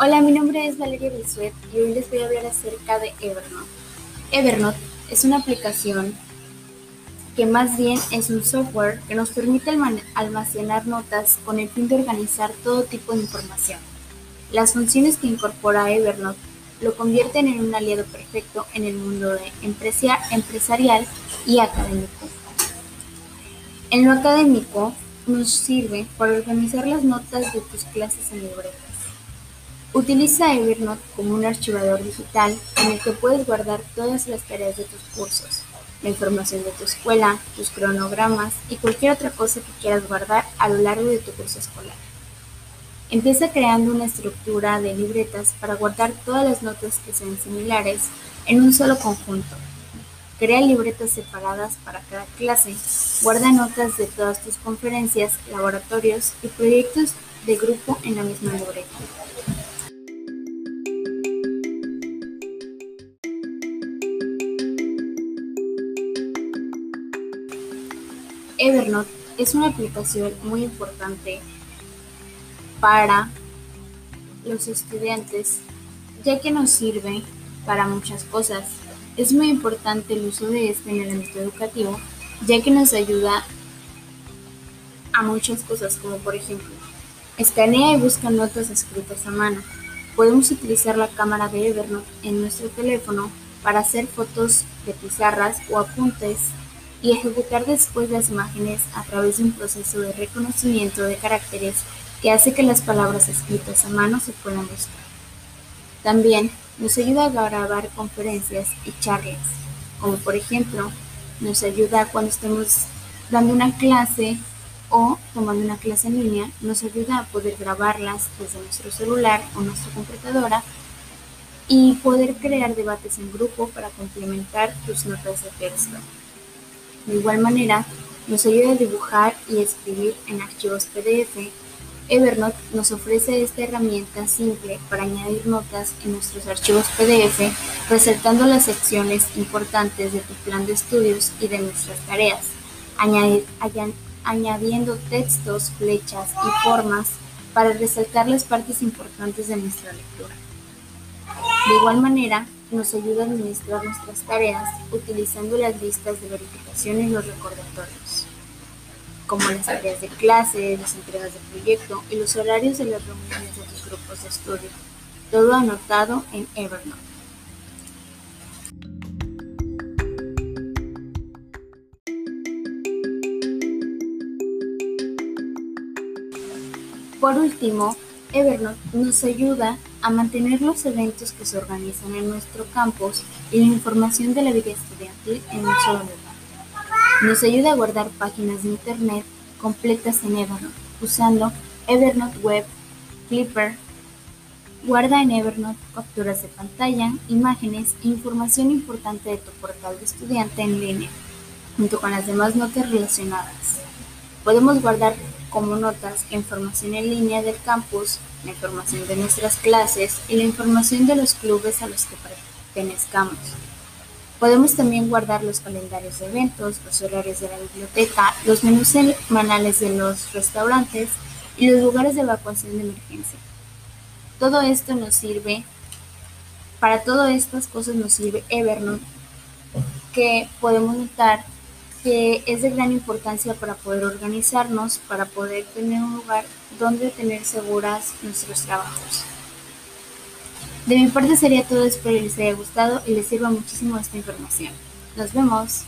Hola, mi nombre es Valeria Bisuet y hoy les voy a hablar acerca de Evernote. Evernote es una aplicación que más bien es un software que nos permite almacenar notas con el fin de organizar todo tipo de información. Las funciones que incorpora Evernote lo convierten en un aliado perfecto en el mundo de empresarial y académico. En lo académico, nos sirve para organizar las notas de tus clases en libretas. Utiliza Evernote como un archivador digital en el que puedes guardar todas las tareas de tus cursos, la información de tu escuela, tus cronogramas y cualquier otra cosa que quieras guardar a lo largo de tu curso escolar. Empieza creando una estructura de libretas para guardar todas las notas que sean similares en un solo conjunto. Crea libretas separadas para cada clase. Guarda notas de todas tus conferencias, laboratorios y proyectos de grupo en la misma libreta. Evernote es una aplicación muy importante para los estudiantes, ya que nos sirve para muchas cosas. Es muy importante el uso de este en el ámbito educativo, ya que nos ayuda a muchas cosas, como por ejemplo, escanea y busca notas escritas a mano. Podemos utilizar la cámara de Evernote en nuestro teléfono para hacer fotos de pizarras o apuntes y ejecutar después las imágenes a través de un proceso de reconocimiento de caracteres que hace que las palabras escritas a mano se puedan buscar. También nos ayuda a grabar conferencias y charlas, como por ejemplo nos ayuda cuando estemos dando una clase o tomando una clase en línea, nos ayuda a poder grabarlas desde nuestro celular o nuestra computadora y poder crear debates en grupo para complementar tus notas de texto. De igual manera, nos ayuda a dibujar y escribir en archivos PDF. Evernote nos ofrece esta herramienta simple para añadir notas en nuestros archivos PDF, resaltando las secciones importantes de tu plan de estudios y de nuestras tareas, añadiendo textos, flechas y formas para resaltar las partes importantes de nuestra lectura. De igual manera, nos ayuda a administrar nuestras tareas utilizando las listas de verificación y los recordatorios, como las tareas de clase, las entregas de proyecto y los horarios de las reuniones de tus grupos de estudio, todo anotado en Evernote. Por último, Evernote nos ayuda a mantener los eventos que se organizan en nuestro campus y la información de la vida estudiantil en un solo lugar. Nos ayuda a guardar páginas de Internet completas en Evernote usando Evernote Web, Clipper. Guarda en Evernote capturas de pantalla, imágenes e información importante de tu portal de estudiante en línea, junto con las demás notas relacionadas. Podemos guardar como notas información en línea del campus, la información de nuestras clases y la información de los clubes a los que pertenezcamos. Podemos también guardar los calendarios de eventos, los horarios de la biblioteca, los menús semanales de los restaurantes y los lugares de evacuación de emergencia. Todo esto nos sirve, para todas estas cosas nos sirve Evernote, que podemos notar que es de gran importancia para poder organizarnos, para poder tener un lugar donde tener seguras nuestros trabajos. De mi parte sería todo, espero les haya gustado y les sirva muchísimo esta información. Nos vemos.